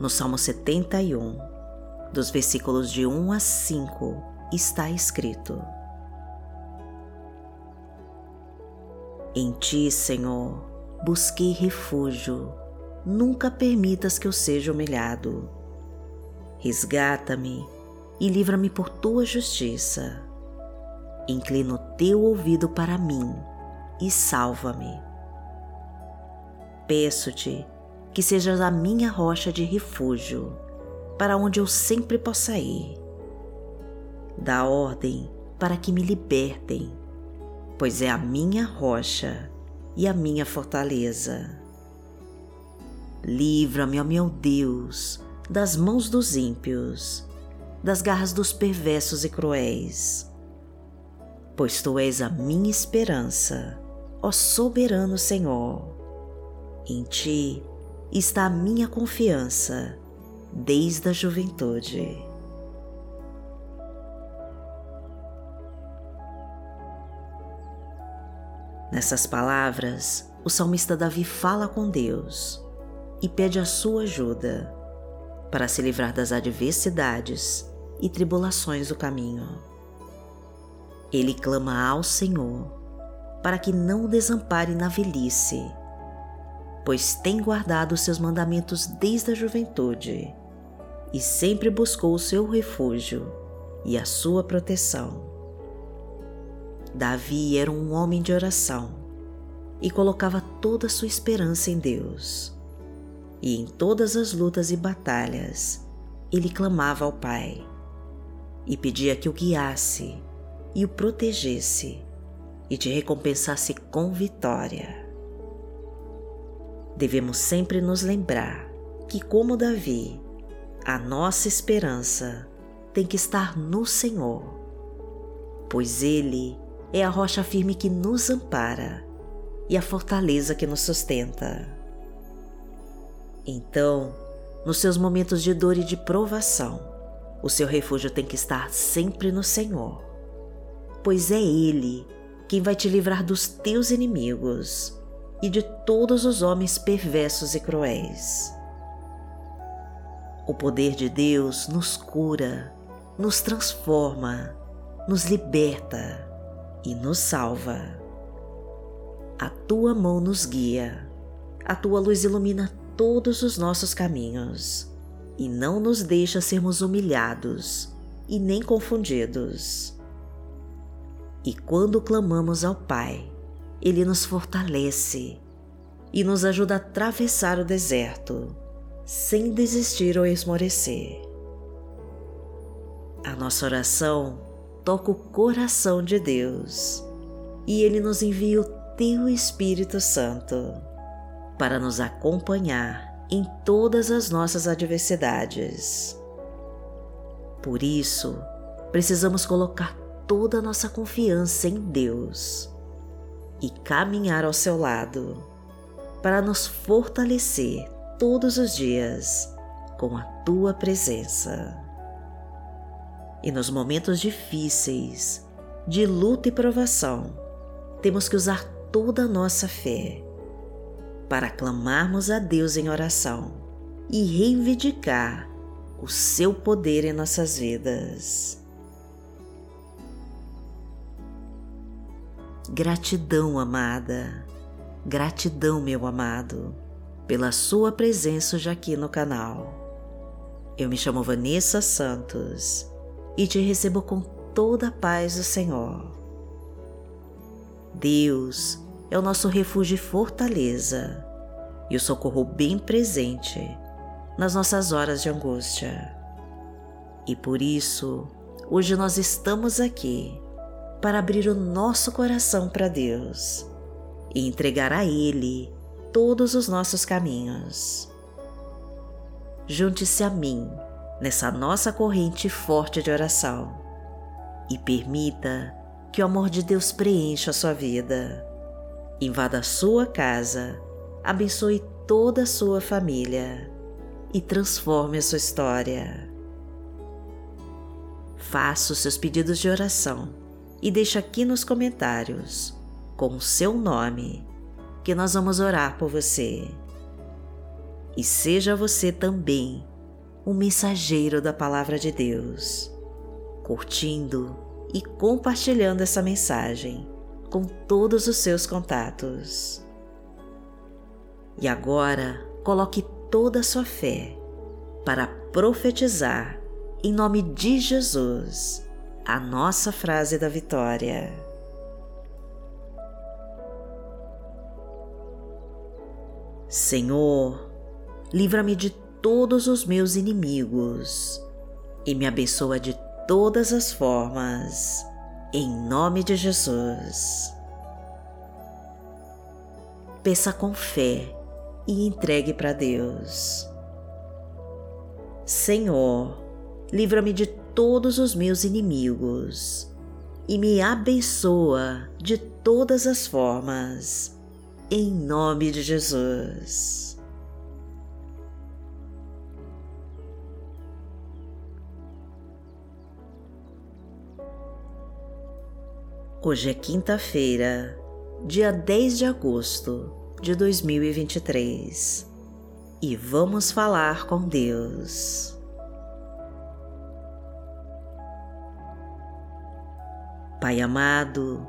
no Salmo 71, dos versículos de 1 a 5, está escrito: Em ti, Senhor, busquei refúgio, nunca permitas que eu seja humilhado. Resgata-me e livra-me por tua justiça. Inclina o teu ouvido para mim e salva-me. Peço-te que sejas a minha rocha de refúgio, para onde eu sempre possa ir. Dá ordem para que me libertem, pois é a minha rocha e a minha fortaleza. Livra-me, ó meu Deus, das mãos dos ímpios, das garras dos perversos e cruéis. Pois tu és a minha esperança, ó soberano Senhor. Em ti está a minha confiança desde a juventude. Nessas palavras, o salmista Davi fala com Deus e pede a sua ajuda para se livrar das adversidades e tribulações do caminho. Ele clama ao Senhor para que não o desampare na velhice pois tem guardado seus mandamentos desde a juventude e sempre buscou o seu refúgio e a sua proteção. Davi era um homem de oração e colocava toda a sua esperança em Deus. E em todas as lutas e batalhas, ele clamava ao Pai e pedia que o guiasse e o protegesse e te recompensasse com vitória devemos sempre nos lembrar que, como Davi, a nossa esperança tem que estar no Senhor, pois Ele é a rocha firme que nos ampara e a fortaleza que nos sustenta. Então, nos seus momentos de dor e de provação, o seu refúgio tem que estar sempre no Senhor, pois é Ele quem vai te livrar dos teus inimigos e de todos os homens perversos e cruéis. O poder de Deus nos cura, nos transforma, nos liberta e nos salva. A tua mão nos guia, a tua luz ilumina todos os nossos caminhos e não nos deixa sermos humilhados e nem confundidos. E quando clamamos ao Pai, ele nos fortalece e nos ajuda a atravessar o deserto sem desistir ou esmorecer. A nossa oração toca o coração de Deus e Ele nos envia o Teu Espírito Santo para nos acompanhar em todas as nossas adversidades. Por isso, precisamos colocar toda a nossa confiança em Deus e caminhar ao seu lado, para nos fortalecer todos os dias com a tua presença. E nos momentos difíceis, de luta e provação, temos que usar toda a nossa fé para clamarmos a Deus em oração e reivindicar o seu poder em nossas vidas. Gratidão, amada. Gratidão, meu amado, pela sua presença hoje aqui no canal. Eu me chamo Vanessa Santos e te recebo com toda a paz do Senhor. Deus é o nosso refúgio e fortaleza e o socorro bem presente nas nossas horas de angústia. E por isso, hoje nós estamos aqui para abrir o nosso coração para Deus e entregar a Ele todos os nossos caminhos. Junte-se a mim nessa nossa corrente forte de oração e permita que o amor de Deus preencha a sua vida, invada a sua casa, abençoe toda a sua família e transforme a sua história. Faça os seus pedidos de oração e deixa aqui nos comentários com o seu nome que nós vamos orar por você. E seja você também um mensageiro da Palavra de Deus, curtindo e compartilhando essa mensagem com todos os seus contatos. E agora coloque toda a sua fé para profetizar em nome de Jesus a nossa frase da vitória. Senhor, livra-me de todos os meus inimigos e me abençoa de todas as formas, em nome de Jesus. Peça com fé e entregue para Deus. Senhor, livra-me de todos os meus inimigos e me abençoa de todas as formas, em nome de Jesus. Hoje é quinta-feira, dia 10 de agosto de 2023 e vamos falar com Deus. Pai amado,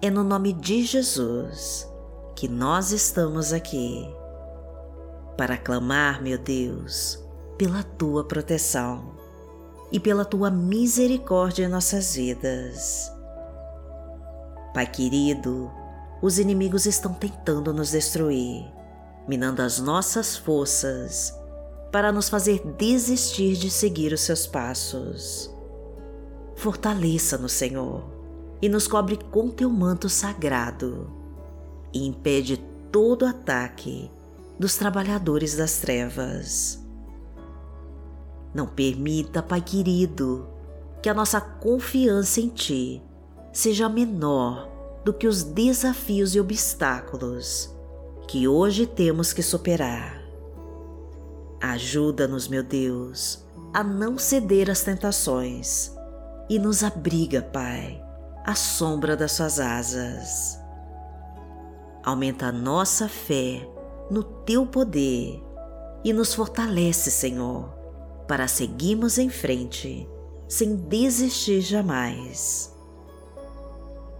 é no nome de Jesus que nós estamos aqui para clamar, meu Deus, pela tua proteção e pela tua misericórdia em nossas vidas. Pai querido, os inimigos estão tentando nos destruir, minando as nossas forças para nos fazer desistir de seguir os seus passos. Fortaleça-nos, Senhor e nos cobre com teu manto sagrado e impede todo ataque dos trabalhadores das trevas. Não permita, Pai querido, que a nossa confiança em Ti seja menor do que os desafios e obstáculos que hoje temos que superar. Ajuda-nos, meu Deus, a não ceder às tentações e nos abriga, Pai à sombra das suas asas. Aumenta a nossa fé no teu poder e nos fortalece, Senhor, para seguirmos em frente sem desistir jamais.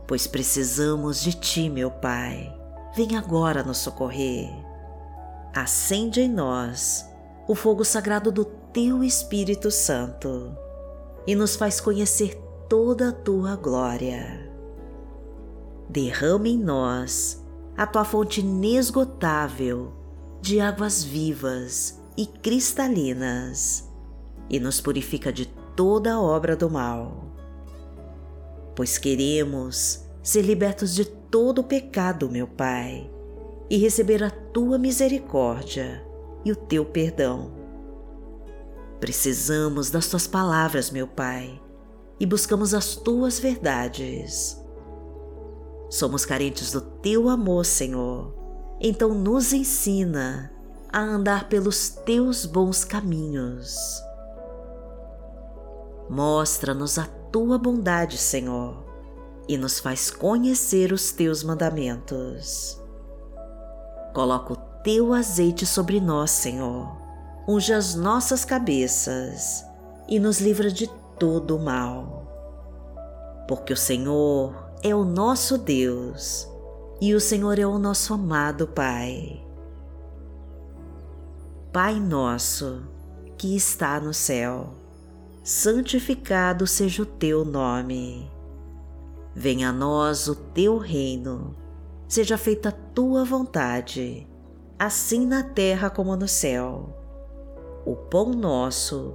Pois precisamos de ti, meu Pai. Vem agora nos socorrer. Acende em nós o fogo sagrado do teu Espírito Santo e nos faz conhecer toda a tua glória. Derrama em nós a tua fonte inesgotável de águas vivas e cristalinas e nos purifica de toda obra do mal. Pois queremos ser libertos de todo o pecado, meu Pai, e receber a tua misericórdia e o teu perdão. Precisamos das tuas palavras, meu Pai e buscamos as tuas verdades. Somos carentes do teu amor, Senhor, então nos ensina a andar pelos teus bons caminhos. Mostra-nos a tua bondade, Senhor, e nos faz conhecer os teus mandamentos. Coloca o teu azeite sobre nós, Senhor, unge as nossas cabeças e nos livra de todo o mal. Porque o Senhor é o nosso Deus e o Senhor é o nosso amado Pai. Pai nosso que está no céu, santificado seja o teu nome. Venha a nós o teu reino, seja feita a tua vontade, assim na terra como no céu. O pão nosso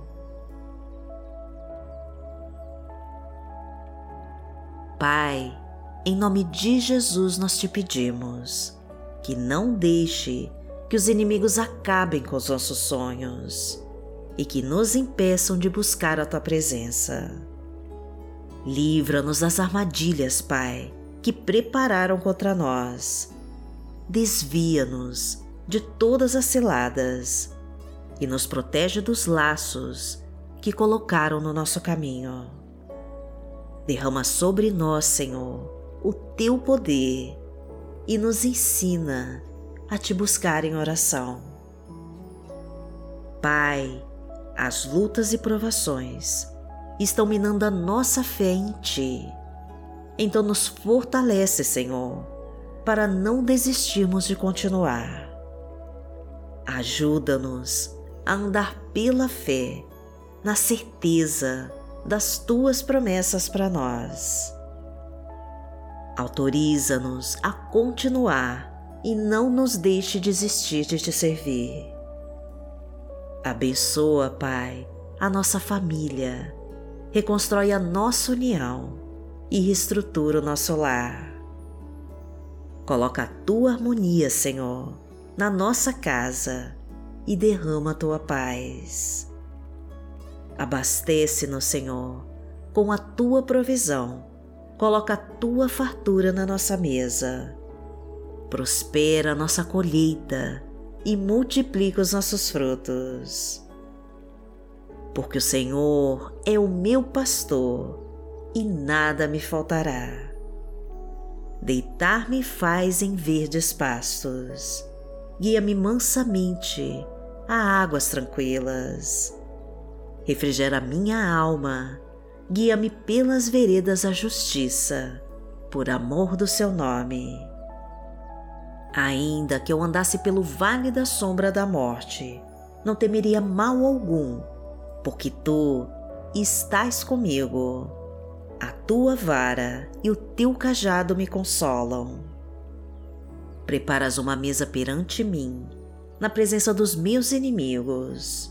Pai, em nome de Jesus nós te pedimos que não deixe que os inimigos acabem com os nossos sonhos e que nos impeçam de buscar a tua presença. Livra-nos das armadilhas, Pai, que prepararam contra nós. Desvia-nos de todas as ciladas e nos protege dos laços que colocaram no nosso caminho. Derrama sobre nós, Senhor, o teu poder e nos ensina a te buscar em oração. Pai, as lutas e provações estão minando a nossa fé em Ti. Então nos fortalece, Senhor, para não desistirmos de continuar. Ajuda-nos a andar pela fé, na certeza das Tuas promessas para nós. Autoriza-nos a continuar e não nos deixe desistir de Te servir. Abençoa, Pai, a nossa família, reconstrói a nossa união e reestrutura o nosso lar. Coloca a tua harmonia, Senhor, na nossa casa e derrama a tua paz. Abastece-nos, Senhor, com a tua provisão. Coloca a tua fartura na nossa mesa. Prospera a nossa colheita e multiplica os nossos frutos. Porque o Senhor é o meu pastor e nada me faltará. Deitar-me faz em verdes pastos, guia-me mansamente a águas tranquilas. Refrigera minha alma, guia-me pelas veredas da justiça, por amor do seu nome. Ainda que eu andasse pelo vale da sombra da morte, não temeria mal algum, porque tu estás comigo. A tua vara e o teu cajado me consolam. Preparas uma mesa perante mim, na presença dos meus inimigos.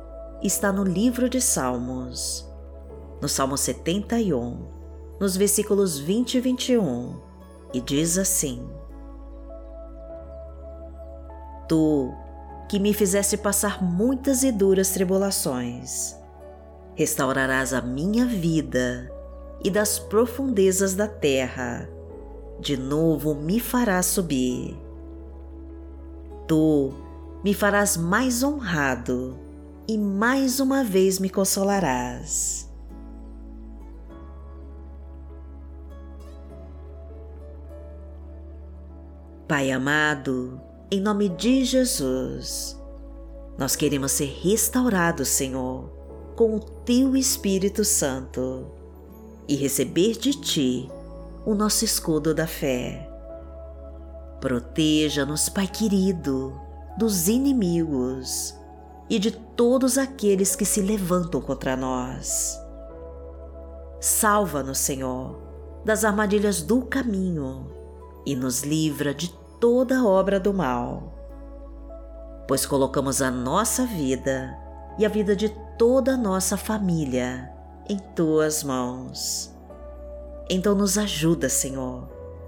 está no livro de Salmos, no Salmo 71 nos versículos 20 e 21, e diz assim: Tu, que me fizeste passar muitas e duras tribulações, restaurarás a minha vida e das profundezas da terra, de novo me farás subir. Tu me farás mais honrado e mais uma vez me consolarás. Pai amado, em nome de Jesus, nós queremos ser restaurados, Senhor, com o Teu Espírito Santo e receber de Ti o nosso escudo da fé. Proteja-nos, Pai querido, dos inimigos e de todos aqueles que se levantam contra nós. Salva-nos, Senhor, das armadilhas do caminho e nos livra de toda obra do mal, pois colocamos a nossa vida e a vida de toda a nossa família em tuas mãos. Então nos ajuda, Senhor,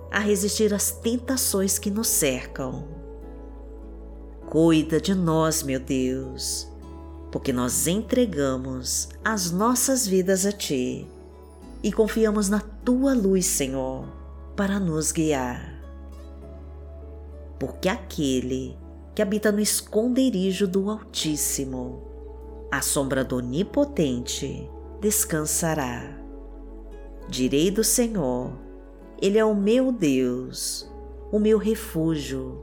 a resistir às tentações que nos cercam. Cuida de nós, meu Deus, porque nós entregamos as nossas vidas a Ti e confiamos na Tua luz, Senhor, para nos guiar porque aquele que habita no esconderijo do Altíssimo, à sombra do Onipotente, descansará. Direi do Senhor, Ele é o meu Deus, o meu refúgio,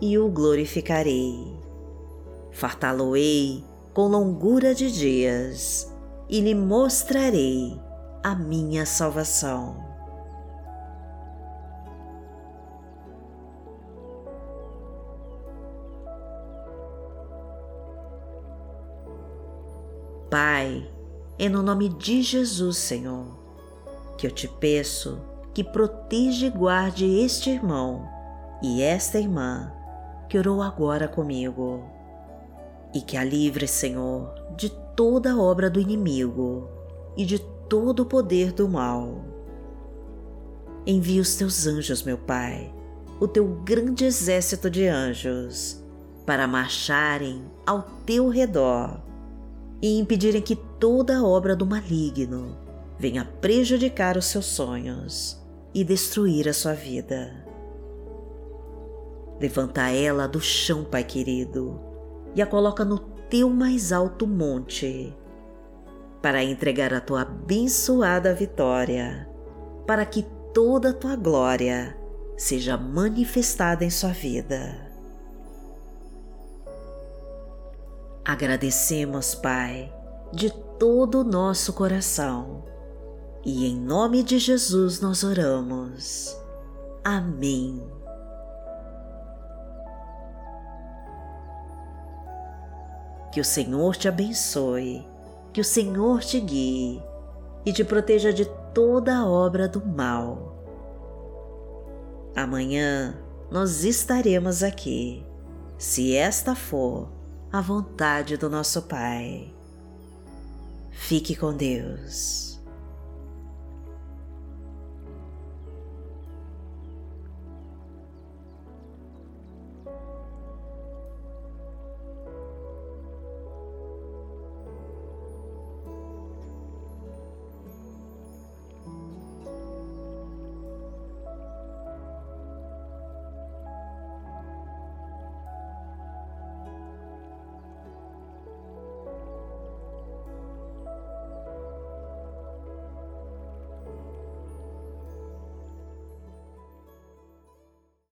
e o glorificarei. Fartá-lo-ei com longura de dias e lhe mostrarei a minha salvação. Pai, é no nome de Jesus, Senhor, que eu te peço que proteja e guarde este irmão e esta irmã que orou agora comigo, e que a livre, Senhor, de toda obra do inimigo e de todo o poder do mal. Envia os teus anjos, meu Pai, o teu grande exército de anjos, para marcharem ao teu redor e impedirem que toda obra do maligno venha prejudicar os seus sonhos e destruir a sua vida. Levanta ela do chão, Pai querido, e a coloca no teu mais alto monte, para entregar a tua abençoada vitória, para que toda a tua glória seja manifestada em sua vida. Agradecemos, Pai, de todo o nosso coração e em nome de Jesus nós oramos. Amém. Que o Senhor te abençoe, que o Senhor te guie e te proteja de toda obra do mal. Amanhã nós estaremos aqui, se esta for a vontade do nosso Pai. Fique com Deus.